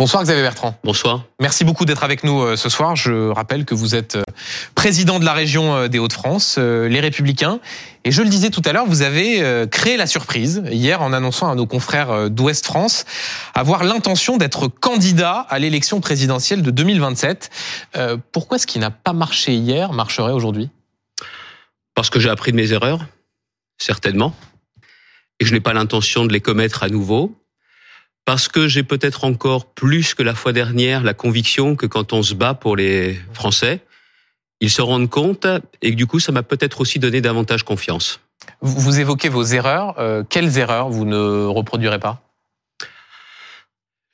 Bonsoir Xavier Bertrand. Bonsoir. Merci beaucoup d'être avec nous euh, ce soir. Je rappelle que vous êtes euh, président de la région euh, des Hauts-de-France, les Républicains. Et je le disais tout à l'heure, vous avez créé la surprise hier en annonçant à nos confrères d'Ouest France avoir l'intention d'être candidat à l'élection présidentielle de 2027. Pourquoi ce qui n'a pas marché hier marcherait aujourd'hui? Parce que j'ai appris de mes erreurs, certainement. Et je n'ai pas l'intention de les commettre à nouveau parce que j'ai peut-être encore plus que la fois dernière la conviction que quand on se bat pour les Français, ils se rendent compte et que du coup, ça m'a peut-être aussi donné davantage confiance. Vous évoquez vos erreurs. Euh, quelles erreurs vous ne reproduirez pas?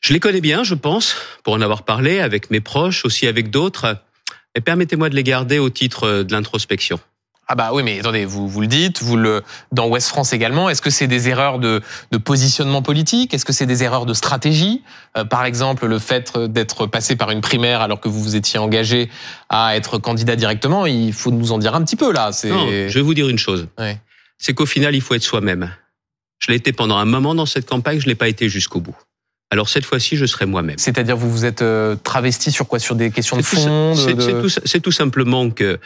Je les connais bien, je pense, pour en avoir parlé avec mes proches, aussi avec d'autres. Et permettez-moi de les garder au titre de l'introspection. Ah bah oui, mais attendez, vous, vous le dites, vous le dans Ouest France également. Est-ce que c'est des erreurs de, de positionnement politique? Est-ce que c'est des erreurs de stratégie? Euh, Par exemple, le fait d'être passé par une primaire alors que vous vous étiez engagé à être candidat directement, il faut nous en dire un petit peu là. Non, je vais vous dire une chose. Ouais. C'est qu'au final, il faut être soi-même. Je l'ai été pendant un moment dans cette campagne, je l'ai pas été jusqu'au bout. Alors cette fois-ci, je serai moi-même. C'est-à-dire, vous vous êtes euh, travesti sur quoi? Sur des questions de fond C'est tout, tout simplement que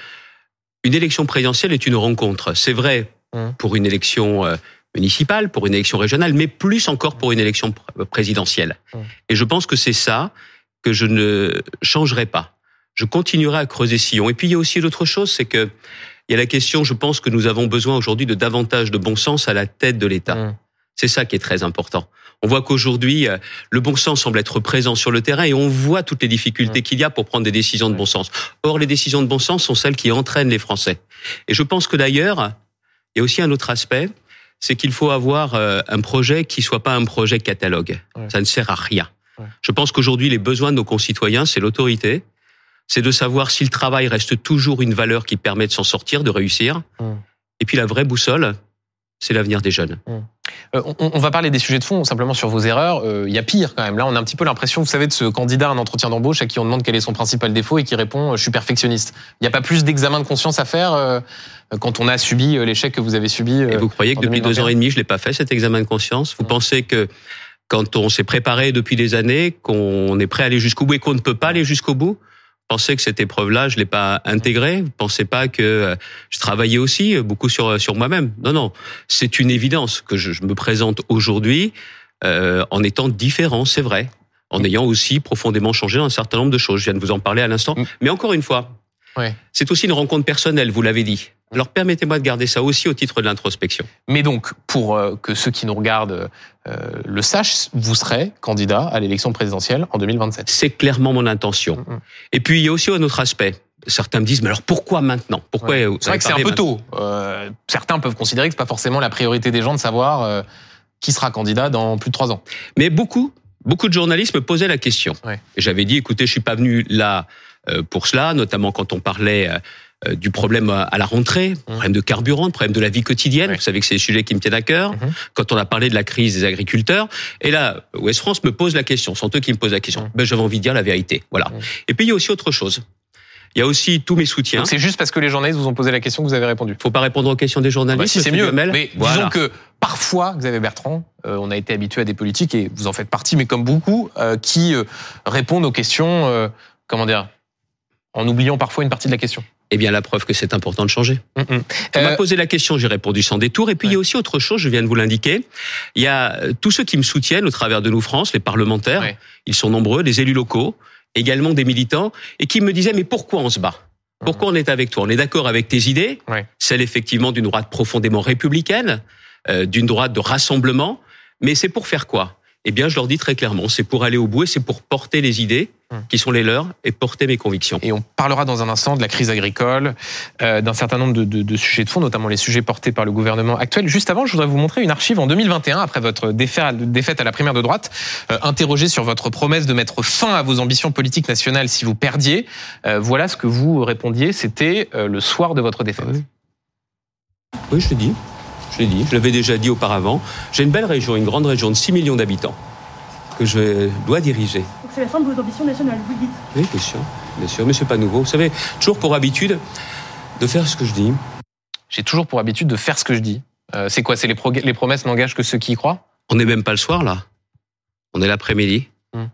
une élection présidentielle est une rencontre. C'est vrai mmh. pour une élection euh, municipale, pour une élection régionale, mais plus encore pour une élection présidentielle. Mmh. Et je pense que c'est ça que je ne changerai pas. Je continuerai à creuser sillon. Et puis il y a aussi l'autre chose, c'est que il y a la question, je pense que nous avons besoin aujourd'hui de davantage de bon sens à la tête de l'État. Mmh. C'est ça qui est très important. On voit qu'aujourd'hui, euh, le bon sens semble être présent sur le terrain et on voit toutes les difficultés qu'il y a pour prendre des décisions de bon sens. Or, les décisions de bon sens sont celles qui entraînent les Français. Et je pense que d'ailleurs, il y a aussi un autre aspect, c'est qu'il faut avoir euh, un projet qui soit pas un projet catalogue. Ça ne sert à rien. Je pense qu'aujourd'hui, les besoins de nos concitoyens, c'est l'autorité, c'est de savoir si le travail reste toujours une valeur qui permet de s'en sortir, de réussir. Et puis la vraie boussole, c'est l'avenir des jeunes. Euh, on, va parler des sujets de fond, simplement sur vos erreurs. Euh, il y a pire quand même. Là, on a un petit peu l'impression, vous savez, de ce candidat à un entretien d'embauche à qui on demande quel est son principal défaut et qui répond euh, je suis perfectionniste. Il n'y a pas plus d'examen de conscience à faire quand on a subi l'échec que vous avez subi. et vous croyez que depuis deux ans et demi, je l'ai pas fait cet examen de conscience? Vous pensez que quand on s'est préparé depuis des années, qu'on est prêt à aller jusqu'au bout et qu'on ne peut pas aller jusqu'au bout? Pensez que cette épreuve-là, je l'ai pas intégrée. Vous pensez pas que euh, je travaillais aussi euh, beaucoup sur euh, sur moi-même. Non, non, c'est une évidence que je, me présente aujourd'hui euh, en étant différent, c'est vrai, en ayant aussi profondément changé un certain nombre de choses. Je viens de vous en parler à l'instant, mm. mais encore une fois, ouais. c'est aussi une rencontre personnelle. Vous l'avez dit. Alors permettez-moi de garder ça aussi au titre de l'introspection. Mais donc, pour euh, que ceux qui nous regardent euh, le sachent, vous serez candidat à l'élection présidentielle en 2027. C'est clairement mon intention. Mm, mm. Et puis il y a aussi un autre aspect. Certains me disent, mais alors pourquoi maintenant? Pourquoi C'est vrai que c'est un peu tôt. Euh, certains peuvent considérer que c'est pas forcément la priorité des gens de savoir euh, qui sera candidat dans plus de trois ans. Mais beaucoup, beaucoup de journalistes me posaient la question. Ouais. Et j'avais dit, écoutez, je suis pas venu là pour cela, notamment quand on parlait euh, du problème à la rentrée, mmh. problème de carburant, problème de la vie quotidienne. Vous savez que c'est des sujets qui me tiennent à cœur. Mmh. Quand on a parlé de la crise des agriculteurs, et là, Ouest France me pose la question, sont eux qui me posent la question. Mmh. Ben, j'avais envie de dire la vérité. Voilà. Et puis il y a aussi autre chose. Il y a aussi tous mes soutiens. C'est juste parce que les journalistes vous ont posé la question que vous avez répondu. Faut pas répondre aux questions des journalistes. Bah, si c'est mieux. Mais disons que parfois, Xavier Bertrand, euh, on a été habitué à des politiques et vous en faites partie, mais comme beaucoup, euh, qui répondent aux questions, comment dire, en oubliant parfois une partie de la question eh bien la preuve que c'est important de changer. Mm -mm. On m'a euh, posé la question, j'ai répondu sans détour. Et puis il y a aussi autre chose, je viens de vous l'indiquer. Il y a euh, tous ceux qui me soutiennent au travers de nous France, les parlementaires, ils sont nombreux, les élus locaux, également des militants, et qui me disaient mais pourquoi on se bat? Pourquoi on est avec toi? On est d'accord avec tes idées, celle effectivement d'une droite profondément républicaine, euh, d'une droite de rassemblement, mais c'est pour faire quoi? Eh bien, je leur dis très clairement, c'est pour aller au bout et c'est pour porter les idées. Qui sont les leurs et porter mes convictions. Et on parlera dans un instant de la crise agricole, euh, d'un certain nombre de, de, de, sujets de fond, notamment les sujets portés par le gouvernement actuel. Juste avant, je voudrais vous montrer une archive en 2021, après votre défaite à la primaire de droite, euh, interrogée sur votre promesse de mettre fin à vos ambitions politiques nationales si vous perdiez. Euh, voilà ce que vous répondiez, c'était euh, le soir de votre défaite. Oui, oui je l'ai dit. Je l'ai dit, je l'avais déjà dit auparavant. J'ai une belle région, une grande région de 6 millions d'habitants que je dois diriger. Donc c'est la fin de vos ambitions nationales, vous le dites Oui, bien sûr, bien sûr, mais c'est pas nouveau. Vous savez, toujours pour habitude de faire ce que je dis. J'ai toujours pour habitude de faire ce que je dis. Euh, c'est quoi C'est les, les, promesses n'engagent que ceux qui y croient? On n'est même pas le soir là. On est l'après-midi. Hmm.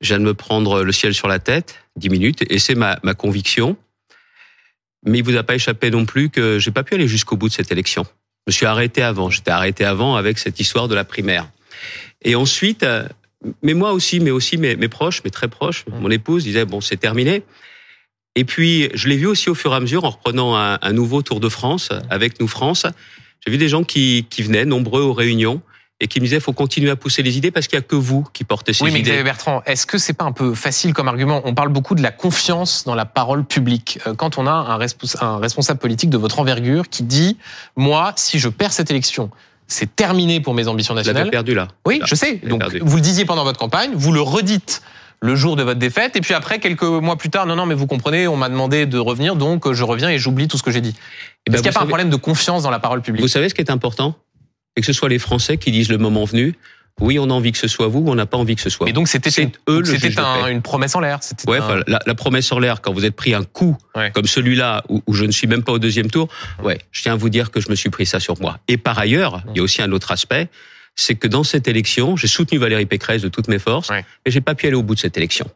je viens de me prendre le ciel sur la tête, dix minutes, et c'est ma, ma conviction. Mais il vous a pas échappé non plus que j'ai pas pu aller jusqu'au bout de cette élection. Je me suis arrêté avant. J'étais arrêté avant avec cette histoire de la primaire. Et ensuite, euh, mais moi aussi, mais aussi mes, mes proches, mes très proches, mon épouse disait bon, c'est terminé. Et puis, je l'ai vu aussi au fur et à mesure en reprenant un, un nouveau Tour de France avec Nous France. J'ai vu des gens qui, qui venaient nombreux aux réunions et qui me disaient faut continuer à pousser les idées parce qu'il y a que vous qui portez ces oui, mais idées. Xavier Bertrand, est-ce que c'est pas un peu facile comme argument? On parle beaucoup de la confiance dans la parole publique. Euh, Quand on a un responsable politique de votre envergure qui dit moi, si je perds cette élection, c'est terminé pour mes ambitions Vous nationales. perdu là. Oui, Là. je sais. Vous Donc, perdu. vous le disiez pendant votre campagne, vous le redites le jour de votre défaite, et puis après, quelques mois plus tard, non, non, mais vous comprenez, on m'a demandé de revenir, donc euh, je reviens et j'oublie tout ce que j'ai dit. Ben, Est-ce qu'il n'y a vous pas un problème de confiance dans la parole publique Vous savez ce qui est important? Et que ce soit les Français qui disent le moment venu, oui, on a envie que ce soit vous, ou on n'a pas envie que ce soit Mais donc c'était eux c'était un- une promesse en l'air. c'était Ouais, un- la, la promesse en l'air, quand vous êtes pris un coup Ouais. comme celui-là, où, où je ne suis même pas au deuxième tour, ouais, je tiens à vous dire que je me suis pris ça sur moi. Et par ailleurs, il y a aussi un autre aspect, c'est que dans cette élection, j'ai soutenu Valérie Pécresse de toutes mes forces, mais j'ai pas pu aller au bout de cette élection.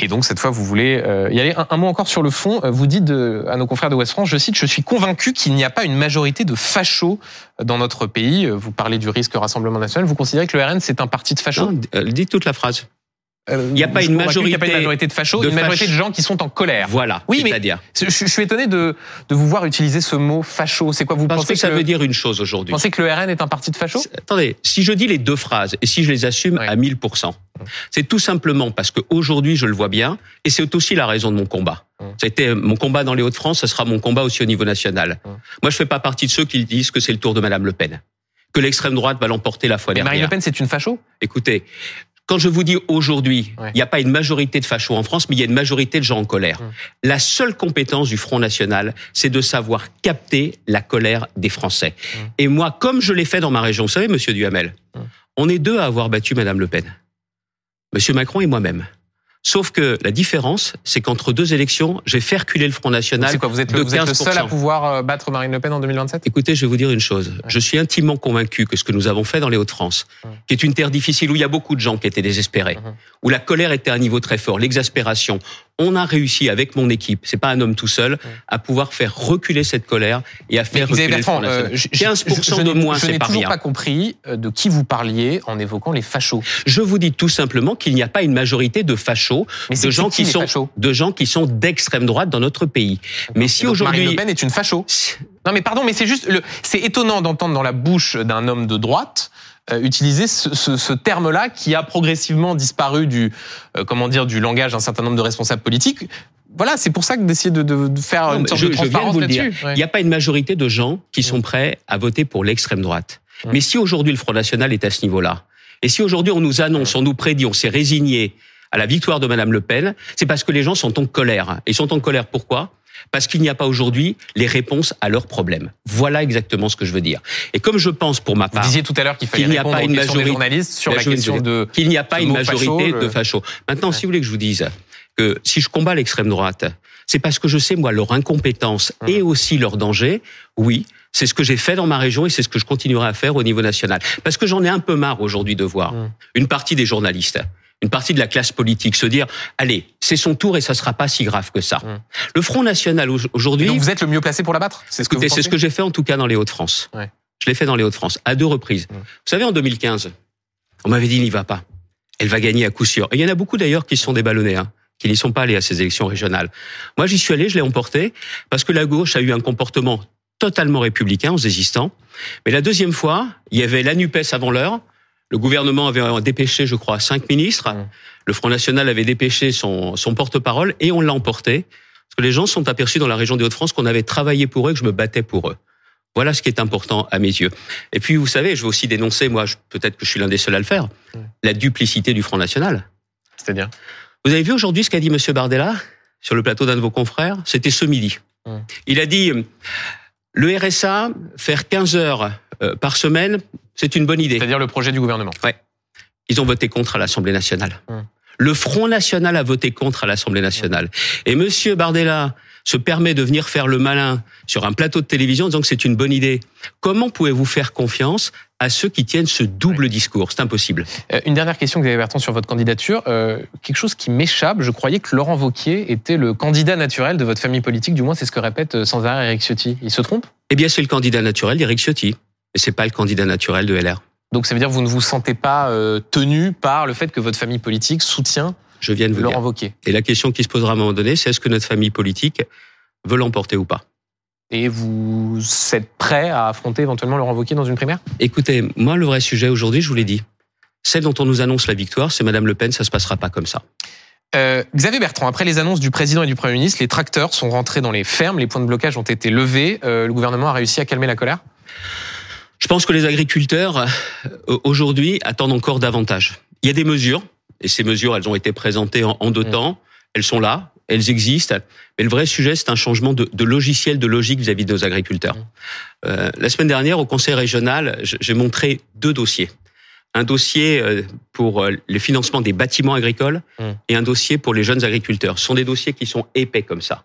Et donc cette fois, vous voulez euh, y aller. Un, un mot encore sur le fond. Euh, Vous dites de- à nos confrères de West France, je cite, je suis convaincu qu'il n'y a pas une majorité de fachos dans notre pays. Euh, Vous parlez du risque Rassemblement National. Vous considérez que le RN c'est un parti de fachos? Non, dites toute la phrase. Euh, il a pas une n'y a pas une majorité de fachos, de une majorité fach- de gens qui sont en colère. Voilà, Oui, mais- c'est-à-dire. Je, je suis étonné de, de vous voir utiliser ce mot facho. C'est quoi Vous Parce pensez que ça veut dire une chose vous aujourd'hui. pensez que le RN est un parti de fachos Attendez, si je dis les deux phrases et si je les assume à 1000%, c'est tout simplement parce qu'aujourd'hui, je le vois bien et c'est aussi la raison de mon combat. Ouais. Ça a été mon combat dans les Hauts-de-France, ça sera mon combat aussi au niveau national. Ouais. Moi, je fais pas partie de ceux qui disent que c'est le tour de Madame Le Pen, que l'extrême droite va l'emporter la fois Mais dernière. Marine Le Pen c'est une facho? Écoutez, quand je vous dis aujourd'hui, il Ouais. n'y a pas une majorité de fachos en France, mais il y a une majorité de gens en colère. Hum. La seule compétence du Front National, c'est de savoir capter la colère des Français. Hum. Et moi, comme je l'ai fait dans ma région, vous savez, Monsieur Duhamel, Hum. on est deux à avoir battu Madame Le Pen. Monsieur Macron et moi-même. Sauf que la différence, c'est qu'entre deux élections, j'ai fait reculer le Front National C'est quoi Vous êtes de le, vous êtes le 15%. seul à pouvoir euh, battre Marine Le Pen en 2027 Écoutez, je vais vous dire une chose. Je suis intimement convaincu que ce que nous avons fait dans les Hauts-de-France, Ouais. qui est une terre difficile où il y a beaucoup de gens qui étaient désespérés, où la colère était à un niveau très fort, l'exaspération, on a réussi avec mon équipe, c'est pas un homme tout seul, à pouvoir faire reculer cette colère et à faire reculer le Bertrand, euh, je- je- 15% je de n'ai- moins, je c'est n'ai pas toujours rien. pas compris euh, de qui vous parliez en évoquant les fachos. Je vous dis tout simplement qu'il n'y a pas une majorité de fachos, Mais de gens qui sont fachos de gens qui sont d'extrême droite dans notre pays. Mais si Donc, Marine aujourd'hui Le Pen est une facho. Non mais pardon, mais c'est juste, le, c'est étonnant d'entendre dans la bouche d'un homme de droite euh, utiliser ce, ce, ce terme-là qui a progressivement disparu du, euh, comment dire, du langage d'un certain nombre de responsables politiques. Voilà, c'est pour ça que d'essayer de, de, de faire Non, une sorte je, de je viens de transparence vous le dire. là-dessus. Ouais. Il n'y a pas une majorité de gens qui sont prêts à voter pour l'extrême droite. Ouais. Mais si aujourd'hui le Front National est à ce niveau-là, et si aujourd'hui on nous annonce, on nous prédit, on s'est résigné à la victoire de Madame Le Pen, c'est parce que les gens sont en colère. Ils sont en colère pourquoi? Parce qu'il n'y a pas aujourd'hui les réponses à leurs problèmes. Voilà exactement ce que je veux dire. Et comme je pense pour ma Vous part disiez tout à l'heure qu'il fallait n'y a pas une majorité- journalistes sur la question vous de... qu'il n'y a pas une majorité facho, de fachos. Maintenant, Ouais. si vous voulez que je vous dise que si je combats l'extrême droite, c'est parce que je sais moi leur incompétence Ouais. et aussi leur danger. Oui, c'est ce que j'ai fait dans ma région et c'est ce que je continuerai à faire au niveau national. Parce que j'en ai un peu marre aujourd'hui de voir Mm. une partie des journalistes, une partie de la classe politique se dire allez, c'est son tour et ça sera pas si grave que ça. Mm. Le Front National au- aujourd'hui, Donc vous êtes le mieux placé pour la battre C'est ce que c'est ce que j'ai fait en tout cas dans les Hauts-de-France. Ouais. Je l'ai fait dans les Hauts-de-France à deux reprises. Ouais. Vous savez, en 2015, on m'avait dit n'y va pas. Elle va gagner à coup sûr. Et il y en a beaucoup d'ailleurs qui se sont déballonnés, hein, qui n'y sont pas allés à ces élections régionales. Moi, j'y suis allé, je l'ai emporté parce que la gauche a eu un comportement totalement républicain en se désistant. Mais la deuxième fois, il y avait la Nupes avant l'heure. Le gouvernement avait dépêché, je crois, cinq ministres. Ouais. Le Front National avait dépêché son, son porte-parole et on l'a emporté. Parce que les gens sont aperçus dans la région des Hauts-de-France qu'on avait travaillé pour eux, que je me battais pour eux. Voilà ce qui est important à mes yeux. Et puis, vous savez, je veux aussi dénoncer, moi, peut-être que je suis l'un des seuls à le faire, Ouais. la duplicité du Front National. C'est-à-dire? Vous avez vu aujourd'hui ce qu'a dit Monsieur Bardella sur le plateau d'un de vos confrères? C'était ce midi. Ouais. Il a dit euh, le RSA, faire 15 heures par semaine, c'est une bonne idée. C'est-à-dire le projet du gouvernement. Ils ont voté contre à l'Assemblée nationale. Hum. Le Front national a voté contre à l'Assemblée nationale. Et Monsieur Bardella se permet de venir faire le malin sur un plateau de télévision en disant que c'est une bonne idée. Comment pouvez-vous faire confiance à ceux qui tiennent ce double discours? C'est impossible. Euh, une dernière question, Xavier Bertrand, sur votre candidature. Euh, quelque chose qui m'échappe, je croyais que Laurent Vauquier était le candidat naturel de votre famille politique, du moins c'est ce que répète euh, sans arrêt Eric Ciotti. Il se trompe? Eh bien, c'est le candidat naturel d'Eric Ciotti, mais c'est pas le candidat naturel de LR. Donc ça veut dire que vous ne vous sentez pas tenu par le fait que votre famille politique soutient je viens de vous Laurent Wauquiez. Et la question qui se posera à un moment donné, c'est est-ce que notre famille politique veut l'emporter ou pas? Et vous êtes prêt à affronter éventuellement Laurent Wauquiez dans une primaire? Écoutez, moi, le vrai sujet aujourd'hui, je vous l'ai dit, celle dont on nous annonce la victoire, c'est Madame Le Pen, ça se passera pas comme ça. Euh, Xavier Bertrand, après les annonces du président et du Premier ministre, les tracteurs sont rentrés dans les fermes, les points de blocage ont été levés. Euh, le gouvernement a réussi à calmer la colère? Je pense que les agriculteurs, euh, aujourd'hui, attendent encore davantage. Il y a des mesures, et ces mesures, elles ont été présentées en, deux mmh. temps. Elles sont là, elles existent. Mais le vrai sujet, c'est un changement de, de, logiciel, de logique vis-à-vis de nos agriculteurs. Euh, la semaine dernière, au Conseil régional, j'ai montré deux dossiers. Un dossier euh, pour le financement des bâtiments agricoles et un dossier pour les jeunes agriculteurs. Ce sont des dossiers qui sont épais comme ça.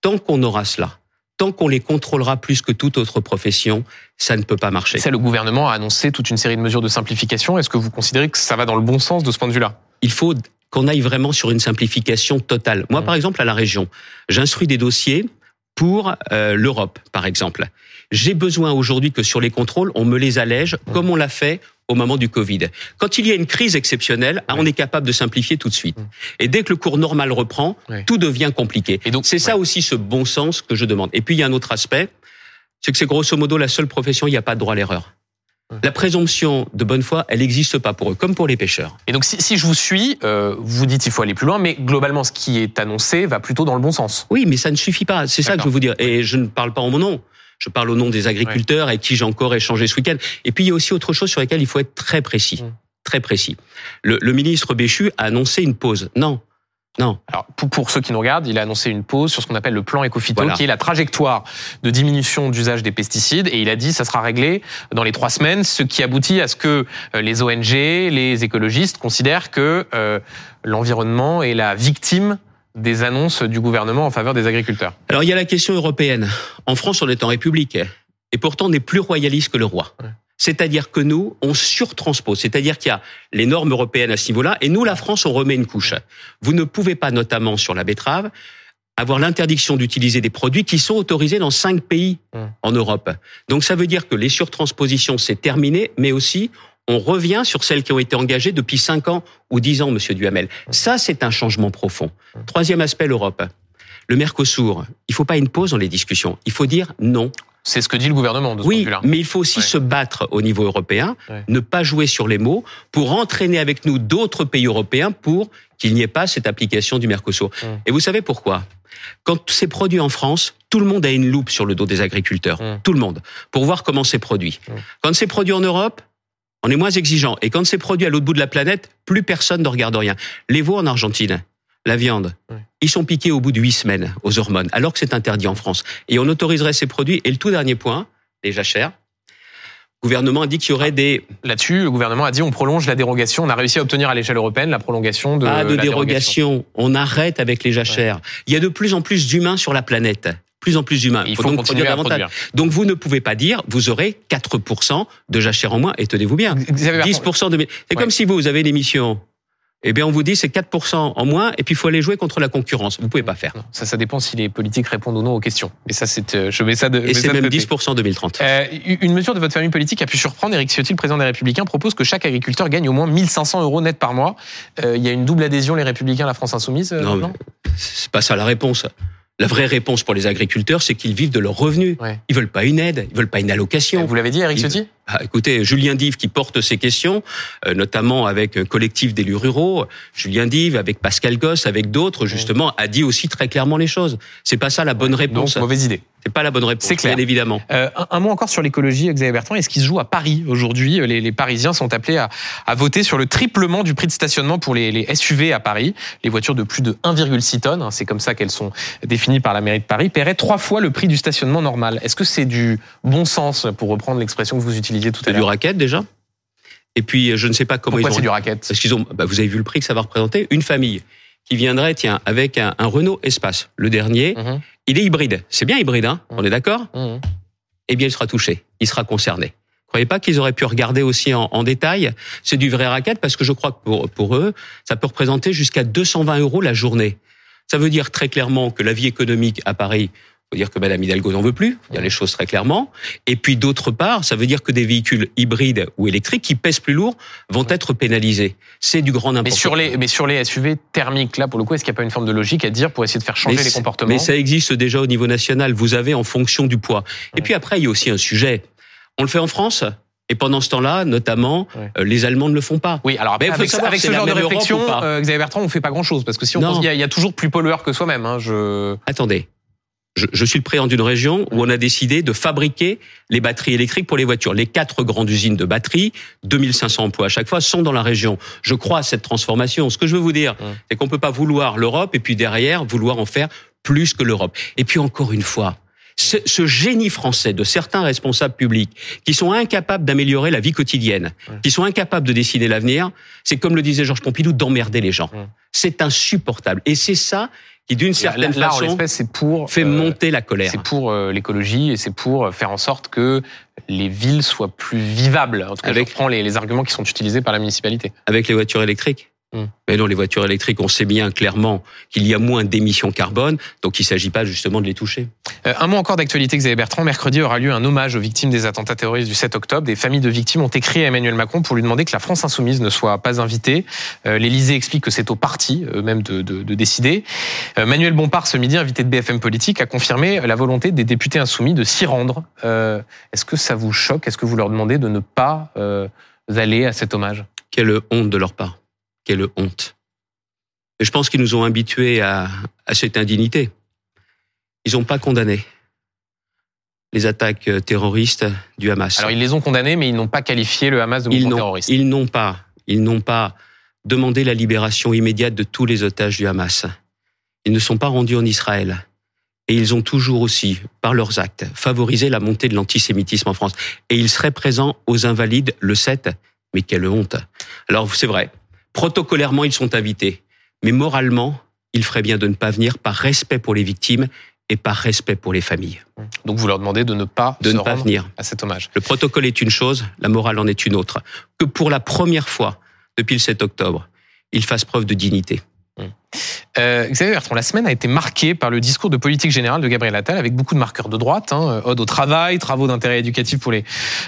Tant qu'on aura cela, tant qu'on les contrôlera plus que toute autre profession, ça ne peut pas marcher. Ça, le gouvernement a annoncé toute une série de mesures de simplification. Est-ce que vous considérez que ça va dans le bon sens de ce point de vue-là? Il faut qu'on aille vraiment sur une simplification totale. Moi, mmh. par exemple, à la région, j'instruis des dossiers pour euh, l'Europe, par exemple. J'ai besoin aujourd'hui que sur les contrôles, on me les allège, mmh. comme on l'a fait au moment du Covid. Quand il y a une crise exceptionnelle, on est capable de simplifier tout de suite. Mmh. Et dès que le cours normal reprend, tout devient compliqué. Et donc, c'est ça aussi ce bon sens que je demande. Et puis, il y a un autre aspect, c'est que c'est grosso modo la seule profession, il n'y a pas de droit à l'erreur. La présomption de bonne foi, elle n'existe pas pour eux, comme pour les pêcheurs. Et donc, si, si je vous suis, euh, vous dites qu'il faut aller plus loin, mais globalement, ce qui est annoncé va plutôt dans le bon sens. Oui, mais ça ne suffit pas. C'est ça que je veux vous dire. Et je ne parle pas en mon nom. Je parle au nom des agriculteurs avec qui j'ai encore échangé ce week-end. Et puis, il y a aussi autre chose sur laquelle il faut être très précis. Mmh. Très précis. Le, le ministre Béchu a annoncé une pause. Non. Non. Alors pour, pour, ceux qui nous regardent, il a annoncé une pause sur ce qu'on appelle le plan Ecofito, qui est la trajectoire de diminution d'usage des pesticides, et il a dit ça sera réglé dans les trois semaines, ce qui aboutit à ce que euh, les ONG, les écologistes considèrent que euh, l'environnement est la victime des annonces du gouvernement en faveur des agriculteurs. Alors il y a la question européenne. En France, on est en République, et pourtant on est plus royaliste que le roi. C'est-à-dire que nous, on surtranspose. C'est-à-dire qu'il y a les normes européennes à ce niveau-là, et nous, la France, on remet une couche. Vous ne pouvez pas, notamment sur la betterave, avoir l'interdiction d'utiliser des produits qui sont autorisés dans cinq pays mmh. en Europe. Donc ça veut dire que les surtranspositions, c'est terminé, mais aussi on revient sur celles qui ont été engagées depuis cinq ans ou dix ans, Monsieur Duhamel. Ça, c'est un changement profond. Troisième aspect, l'Europe. Le Mercosur, il ne faut pas une pause dans les discussions. Il faut dire non. C'est ce que dit le gouvernement de ce Oui, mais il faut aussi se battre au niveau européen, ne pas jouer sur les mots, pour entraîner avec nous d'autres pays européens pour qu'il n'y ait pas cette application du Mercosur. Et vous savez pourquoi? Quand c'est produit en France, tout le monde a une loupe sur le dos des agriculteurs, tout le monde, pour voir comment c'est produit. Quand c'est produit en Europe, on est moins exigeant. Et quand c'est produit à l'autre bout de la planète, plus personne ne regarde rien. Les veaux en Argentine, la viande, ils sont piqués au bout de huit semaines aux hormones, alors que c'est interdit en France. Et on autoriserait ces produits. Et le tout dernier point, les jachères. Le gouvernement a dit qu'il y aurait des... Là-dessus, le gouvernement a dit on prolonge la dérogation. On a réussi à obtenir à l'échelle européenne la prolongation de Pas de dérogation. On arrête avec les jachères. Il y a de plus en plus d'humains sur la planète plus en plus d'humains. Il faut, donc continuer à produire. Donc vous ne pouvez pas dire vous aurez 4% de jachères en moins et tenez-vous bien. 10% de C'est comme si vous, vous avez l'émission eh bien, on vous dit c'est 4% en moins, et puis il faut aller jouer contre la concurrence. Vous pouvez pas faire. ça, ça dépend si les politiques répondent ou non aux questions. Mais ça, c'est, euh, je mets ça de. Et c'est même 10% en 2030. Euh, une mesure de votre famille politique a pu surprendre. Éric Ciotti, le président des Républicains, propose que chaque agriculteur gagne au moins 1500 euros net par mois. Euh, il y a une double adhésion, les Républicains, la France Insoumise. non, non? c'est pas ça la réponse. La vraie réponse pour les agriculteurs, c'est qu'ils vivent de leurs revenus. Ouais. Ils veulent pas une aide, ils veulent pas une allocation. Vous l'avez dit, Eric Ciotti ah, Écoutez, Julien Dive qui porte ces questions, euh, notamment avec un collectif d'élus ruraux, Julien Dive avec Pascal Gosse, avec d'autres, justement, a dit aussi très clairement les choses. C'est pas ça la bonne réponse. Donc, mauvaise idée. C'est pas la bonne réponse, c'est clair. bien évidemment. Euh, un, mot encore sur l'écologie, Xavier Bertrand. Est-ce qu'il se joue à Paris aujourd'hui? Les, les, Parisiens sont appelés à, à, voter sur le triplement du prix de stationnement pour les, les SUV à Paris. Les voitures de plus de 1,6 tonnes, hein, c'est comme ça qu'elles sont définies par la mairie de Paris, paieraient trois fois le prix du stationnement normal. Est-ce que c'est du bon sens, pour reprendre l'expression que vous utilisiez tout à l'heure C'est du racket déjà? Et puis, je ne sais pas comment Pourquoi ils ont. c'est du racket? Parce qu'ils ont. Bah, vous avez vu le prix que ça va représenter. Une famille qui viendrait, tiens, avec un, un Renault Espace, le dernier, mhm. il est hybride. C'est bien hybride, hein mhm. On est d'accord mhm. Eh bien, il sera touché, il sera concerné. croyez pas qu'ils auraient pu regarder aussi en, en détail C'est du vrai racket parce que je crois que pour, pour eux, ça peut représenter jusqu'à 220 euros la journée. Ça veut dire très clairement que la vie économique à Paris faut dire que Madame Hidalgo n'en veut plus, a les choses très clairement. Et puis d'autre part, ça veut dire que des véhicules hybrides ou électriques qui pèsent plus lourd vont être pénalisés. C'est du grand n'importe Mais sur les mais sur les SUV thermiques là pour le coup, est-ce qu'il n'y a pas une forme de logique à dire pour essayer de faire changer Mais les comportements Mais ça existe déjà au niveau national. Vous avez en fonction du poids. Et puis après, il y a aussi un sujet. On le fait en France. Et pendant ce temps-là, notamment, euh, les Allemands ne le font pas. Oui, alors après, avec, savoir avec ce genre de réflexion, euh, Xavier Bertrand, on fait pas grand-chose parce que si on Non. pense, il y, a- il y a toujours plus pollueur que soi-même. Hein, je... Attendez. Je, je suis le président d'une région où on a décidé de fabriquer les batteries électriques pour les voitures. Les quatre grandes usines de batteries, 2500 emplois à chaque fois, sont dans la région. Je crois à cette transformation. Ce que je veux vous dire, c'est qu'on peut pas vouloir l'Europe et puis derrière vouloir en faire plus que l'Europe. Et puis encore une fois, ce, ce génie français de certains responsables publics qui sont incapables d'améliorer la vie quotidienne, Ouais. qui sont incapables de dessiner l'avenir, c'est comme le disait Georges Pompidou, d'emmerder les gens. Ouais. C'est insupportable. Et c'est ça qui, d'une certaine là, façon, c'est pour fait euh, monter la colère. C'est pour euh, l'écologie et c'est pour euh, faire en sorte que les villes soient plus vivables. En tout cas, Avec- je reprends les, les arguments qui sont utilisés par la municipalité. avec les voitures électriques. Hmm. Mais non, les voitures électriques, on sait bien clairement qu'il y a moins d'émissions carbone, donc il ne s'agit pas justement de les toucher. Euh, un mot encore d'actualité, Xavier Bertrand. Mercredi aura lieu un hommage aux victimes des attentats terroristes du 7 octobre. Des familles de victimes ont écrit à Emmanuel Macron pour lui demander que la France insoumise ne soit pas invitée. Euh, L'Élysée explique que c'est au parti eux-mêmes de, de- de décider. Euh, Manuel Bompard, ce midi, invité de BFM Politique, a confirmé la volonté des députés insoumis de s'y rendre. Euh, Est-ce que ça vous choque? Est-ce que vous leur demandez de ne pas euh, aller à cet hommage? Quelle honte de leur part. Quelle honte. Et je pense qu'ils nous ont habitués à, à cette indignité. Ils n'ont pas condamné les attaques euh, terroristes du Hamas. Alors ils les ont condamnés, mais ils n'ont pas qualifié le Hamas de ils mouvement n'ont, terroriste. ils n'ont pas, ils n'ont pas demandé la libération immédiate de tous les otages du Hamas. Ils ne sont pas rendus en Israël. Et ils ont toujours aussi, par leurs actes, favorisé la montée de l'antisémitisme en France. Et ils seraient présents aux Invalides le 7. Mais quelle honte. Alors, c'est vrai. Protocolairement, ils sont invités. Mais moralement, il ferait bien de ne pas venir par respect pour les victimes et par respect pour les familles. Donc vous leur demandez de ne pas De se ne pas venir. à cet hommage. Le protocole est une chose, la morale en est une autre. Que pour la première fois depuis le 7 octobre, ils fassent preuve de dignité. Euh, Xavier Bertrand, la semaine a été marquée par le discours de politique générale de Gabriel Attal avec beaucoup de marqueurs de droite, hein, ode au travail, travaux d'intérêt éducatif pour les,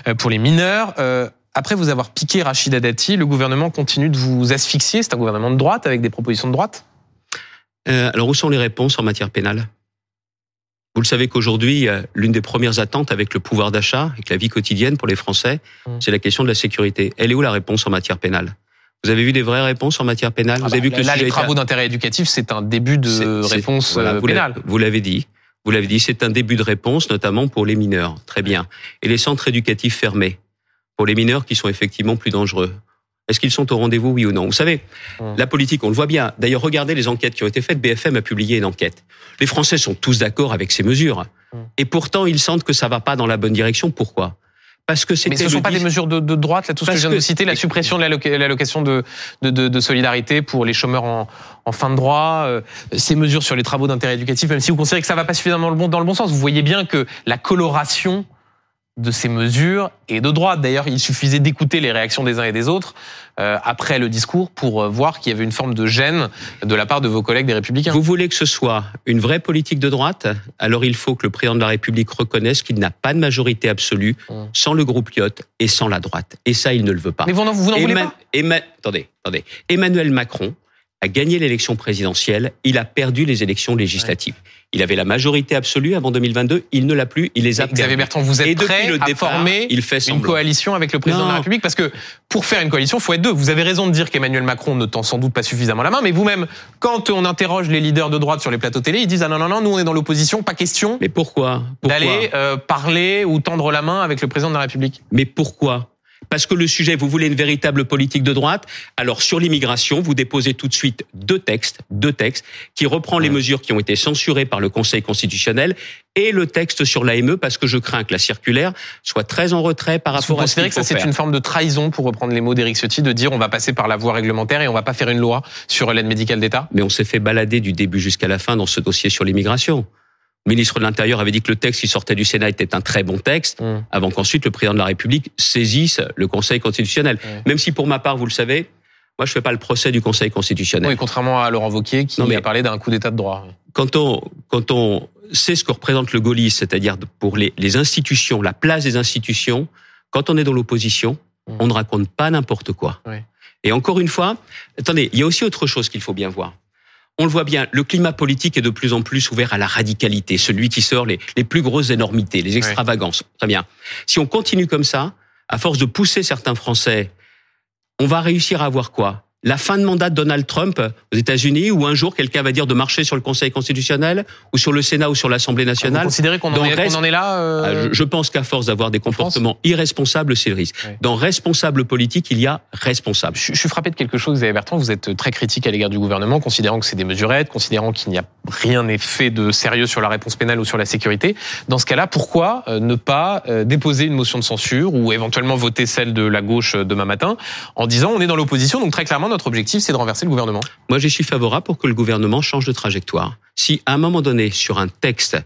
euh, pour les mineurs. Euh, après vous avoir piqué Rachida Dati, le gouvernement continue de vous asphyxier. C'est un gouvernement de droite avec des propositions de droite Euh, alors où sont les réponses en matière pénale? Vous le savez qu'aujourd'hui, euh, l'une des premières attentes avec le pouvoir d'achat, avec la vie quotidienne pour les Français, Mmh. c'est la question de la sécurité. Elle est où la réponse en matière pénale? Vous avez vu des vraies réponses en matière pénale? Ah Vous bah, avez vu que Là, les travaux d'intérêt éducatif, c'est un début de réponse voilà, euh, pénale. Vous l'avez dit. Vous l'avez dit, c'est un début de réponse, notamment pour les mineurs. Très bien. Et les centres éducatifs fermés? Pour les mineurs qui sont effectivement plus dangereux. Est-ce qu'ils sont au rendez-vous, oui ou non? Vous savez, Hum. la politique, on le voit bien. D'ailleurs, regardez les enquêtes qui ont été faites. BFM a publié une enquête. Les Français sont tous d'accord avec ces mesures. Hum. Et pourtant, ils sentent que ça va pas dans la bonne direction. Pourquoi? Parce que Mais ce ne sont pas des mesures de, de droite, là, tout ce que je viens de citer, la suppression de l'alloca- l'allocation de, de, de, de solidarité pour les chômeurs en, en fin de droit, euh, ces mesures sur les travaux d'intérêt éducatif, même si vous considérez que ça va pas suffisamment le bon, dans le bon sens, vous voyez bien que la coloration de ces mesures est de droite. D'ailleurs, il suffisait d'écouter les réactions des uns et des autres euh, après le discours pour euh, voir qu'il y avait une forme de gêne de la part de vos collègues des Républicains. Vous voulez que ce soit une vraie politique de droite Alors il faut que le président de la République reconnaisse qu'il n'a pas de majorité absolue Hum. sans le groupe Lyotte et sans la droite. Et ça, il ne le veut pas. Mais vous n'en vous n'en voulez pas? Attendez, attendez. Emmanuel Macron a gagné l'élection présidentielle, il a perdu les élections législatives. Il avait la majorité absolue avant 2022, il ne l'a plus, il les a Xavier perdues. Bertrand, vous êtes Et prêt le à départ, former il fait une coalition avec le président de la. République? Parce que pour faire une coalition, il faut être deux. Vous avez raison de dire qu'Emmanuel Macron ne tend sans doute pas suffisamment la main, mais vous-même, quand on interroge les leaders de droite sur les plateaux télé, ils disent ah non non non, nous on est dans l'opposition, pas question Mais pourquoi, pourquoi? d'aller euh, parler ou tendre la main avec le président de la République. Mais pourquoi? Parce que le sujet, vous voulez une véritable politique de droite. Alors sur l'immigration, vous déposez tout de suite deux textes, deux textes qui reprend les mesures qui ont été censurées par le Conseil constitutionnel et le texte sur l'AME parce que je crains que la circulaire soit très en retrait par Vous rapport à ce qu'il que ça c'est une forme de trahison, pour reprendre les mots d'Éric Ciotti, de dire on va passer par la voie réglementaire et on va pas faire une loi sur l'aide médicale d'État? Mais on s'est fait balader du début jusqu'à la fin dans ce dossier sur l'immigration. Le ministre de l'Intérieur avait dit que le texte qui sortait du Sénat était un très bon texte, Mmh. avant qu'ensuite le président de la République saisisse le Conseil constitutionnel. Même si pour ma part, vous le savez, moi je fais pas le procès du Conseil constitutionnel. Oui, contrairement à Laurent Wauquiez qui Non, mais- a parlé d'un coup d'état de droit. Quand on quand on sait ce que représente le gaullisme, c'est-à-dire pour les, les institutions, la place des institutions, quand on est dans l'opposition, Mmh. on ne raconte pas n'importe quoi. Ouais. Et encore une fois, attendez, il y a aussi autre chose qu'il faut bien voir. On le voit bien, le climat politique est de plus en plus ouvert à la radicalité, celui qui sort les, les plus grosses énormités, les extravagances. Très bien. Si on continue comme ça, à force de pousser certains Français, on va réussir à avoir quoi? La fin de mandat de Donald Trump aux États-Unis, où un jour quelqu'un va dire de marcher sur le Conseil constitutionnel, ou sur le Sénat, ou sur l'Assemblée Vous nationale. considérez qu'on en, est- reste- qu'on en est là euh, Ah, je- Je pense qu'à force d'avoir des comportements irresponsables, c'est le risque. Dans responsable politique, il y a responsable. Je, je suis frappé de quelque chose, Xavier Bertrand. Vous êtes très critique à l'égard du gouvernement, considérant que c'est des mesurettes, considérant qu'il n'y a rien n'est fait de sérieux sur la réponse pénale ou sur la sécurité. Dans ce cas-là, pourquoi euh, ne pas euh, déposer une motion de censure ou éventuellement voter celle de la gauche euh, demain matin en disant on est dans l'opposition, donc très clairement notre objectif c'est de renverser le gouvernement. Moi, je suis favorable pour que le gouvernement change de trajectoire. Si à un moment donné, sur un texte,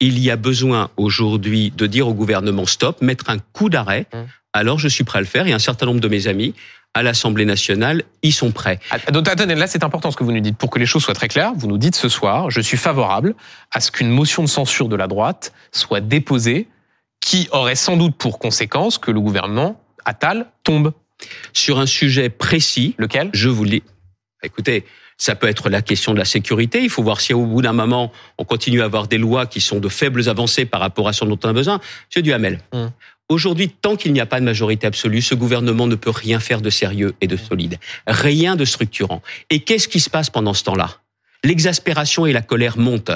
il y a besoin aujourd'hui de dire au gouvernement stop, mettre un coup d'arrêt, Hum. alors je suis prêt à le faire. Et un certain nombre de mes amis à l'Assemblée nationale y sont prêts. Ah, Donc attendez, là c'est important ce que vous nous dites. Pour que les choses soient très claires, vous nous dites ce soir, je suis favorable à ce qu'une motion de censure de la droite soit déposée qui aurait sans doute pour conséquence que le gouvernement Attal tombe. Sur un sujet précis, Lequel? Je vous le dis. Écoutez, ça peut être la question de la sécurité. Il faut voir si au bout d'un moment, on continue à avoir des lois qui sont de faibles avancées par rapport à ce dont on a besoin. Monsieur Duhamel, Hum. aujourd'hui, tant qu'il n'y a pas de majorité absolue, ce gouvernement ne peut rien faire de sérieux et de solide. Rien de structurant. Et qu'est-ce qui se passe pendant ce temps-là? L'exaspération et la colère montent.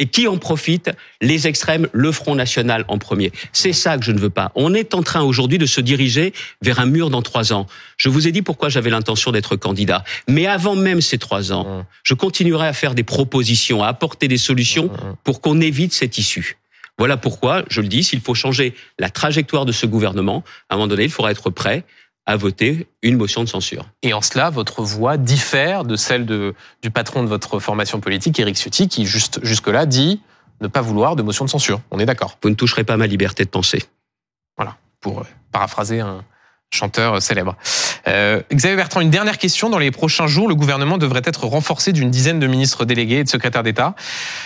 Et qui en profite? Les extrêmes, le Front National en premier. C'est ça que je ne veux pas. On est en train aujourd'hui de se diriger vers un mur dans trois ans. Je vous ai dit pourquoi j'avais l'intention d'être candidat. Mais avant même ces trois ans, Hum, je continuerai à faire des propositions, à apporter des solutions hum, hum. pour qu'on évite cette issue. Voilà pourquoi, je le dis, s'il faut changer la trajectoire de ce gouvernement, à un moment donné, il faudra être prêt à voter une motion de censure. Et en cela, votre voix diffère de celle de, du patron de votre formation politique, Éric Ciotti, qui juste, jusque-là dit ne pas vouloir de motion de censure. On est d'accord, Vous ne toucherez pas ma liberté de penser. pour euh, paraphraser un chanteur célèbre. Euh, Xavier Bertrand, une dernière question. Dans les prochains jours, le gouvernement devrait être renforcé d'une dizaine de ministres délégués et de secrétaires d'État,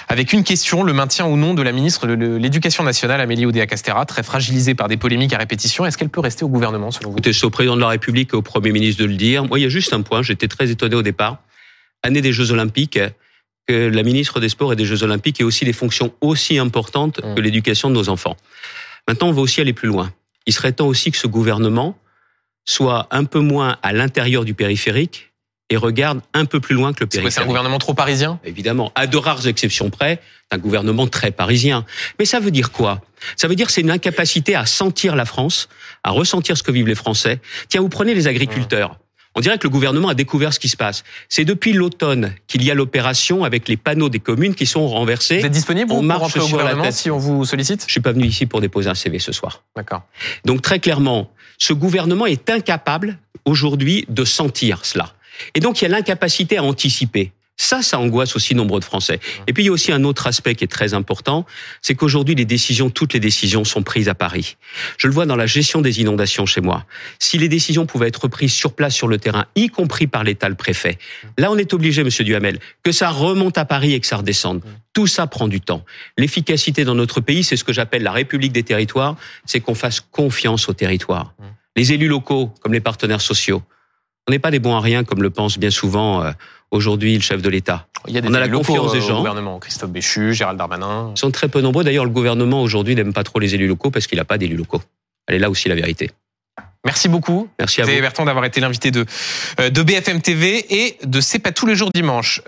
avec une question, le maintien ou non de la ministre de l'Éducation nationale, Amélie Oudéa-Castéra, très fragilisée par des polémiques à répétition. Est-ce qu'elle peut rester au gouvernement, selon vous? Écoutez, c'est au président de la République et au Premier ministre de le dire. Moi, il y a juste un point, j'étais très étonné au départ. Année des Jeux Olympiques, que la ministre des Sports et des Jeux Olympiques ait aussi des fonctions aussi importantes Mm. que l'éducation de nos enfants. Maintenant, on va aussi aller plus loin. Il serait temps aussi que ce gouvernement soit un peu moins à l'intérieur du périphérique et regarde un peu plus loin que le quoi, C'est un périphérique. gouvernement trop parisien Évidemment, à de rares exceptions près, c'est un gouvernement très parisien. Mais ça veut dire quoi? Ça veut dire c'est une incapacité à sentir la France, à ressentir ce que vivent les Français. Tiens, vous prenez les agriculteurs. On dirait que le gouvernement a découvert ce qui se passe. C'est depuis l'automne qu'il y a l'opération avec les panneaux des communes qui sont renversés. Vous êtes disponible on vous, pour marche rentrer au sur la gouvernement tête. si on vous sollicite? Je suis pas venu ici pour déposer un CV ce soir. D'accord. Donc très clairement, ce gouvernement est incapable aujourd'hui de sentir cela. Et donc il y a l'incapacité à anticiper. Ça, ça angoisse aussi nombre de Français. Et puis il y a aussi un autre aspect qui est très important, c'est qu'aujourd'hui les décisions, toutes les décisions sont prises à Paris. Je le vois dans la gestion des inondations chez moi. Si les décisions pouvaient être prises sur place, sur le terrain, y compris par l'État, le préfet, là on est obligé, Monsieur Duhamel, que ça remonte à Paris et que ça redescende. Tout ça prend du temps. L'efficacité dans notre pays, c'est ce que j'appelle la République des territoires, c'est qu'on fasse confiance aux territoires. Les élus locaux, comme les partenaires sociaux, on n'est pas des bons à rien, comme le pense bien souvent euh, aujourd'hui le chef de l'État. Il y a des On a la confiance des euh, au gens. gouvernement. Christophe Béchu, Gérald Darmanin. Ils sont très peu nombreux. D'ailleurs, le gouvernement aujourd'hui n'aime pas trop les élus locaux parce qu'il n'a pas d'élus locaux. Elle est là aussi la vérité. Merci beaucoup, Merci à vous. Xavier Bertrand, d'avoir été l'invité de, euh, de BFM TV et de C'est pas tous les jours dimanche.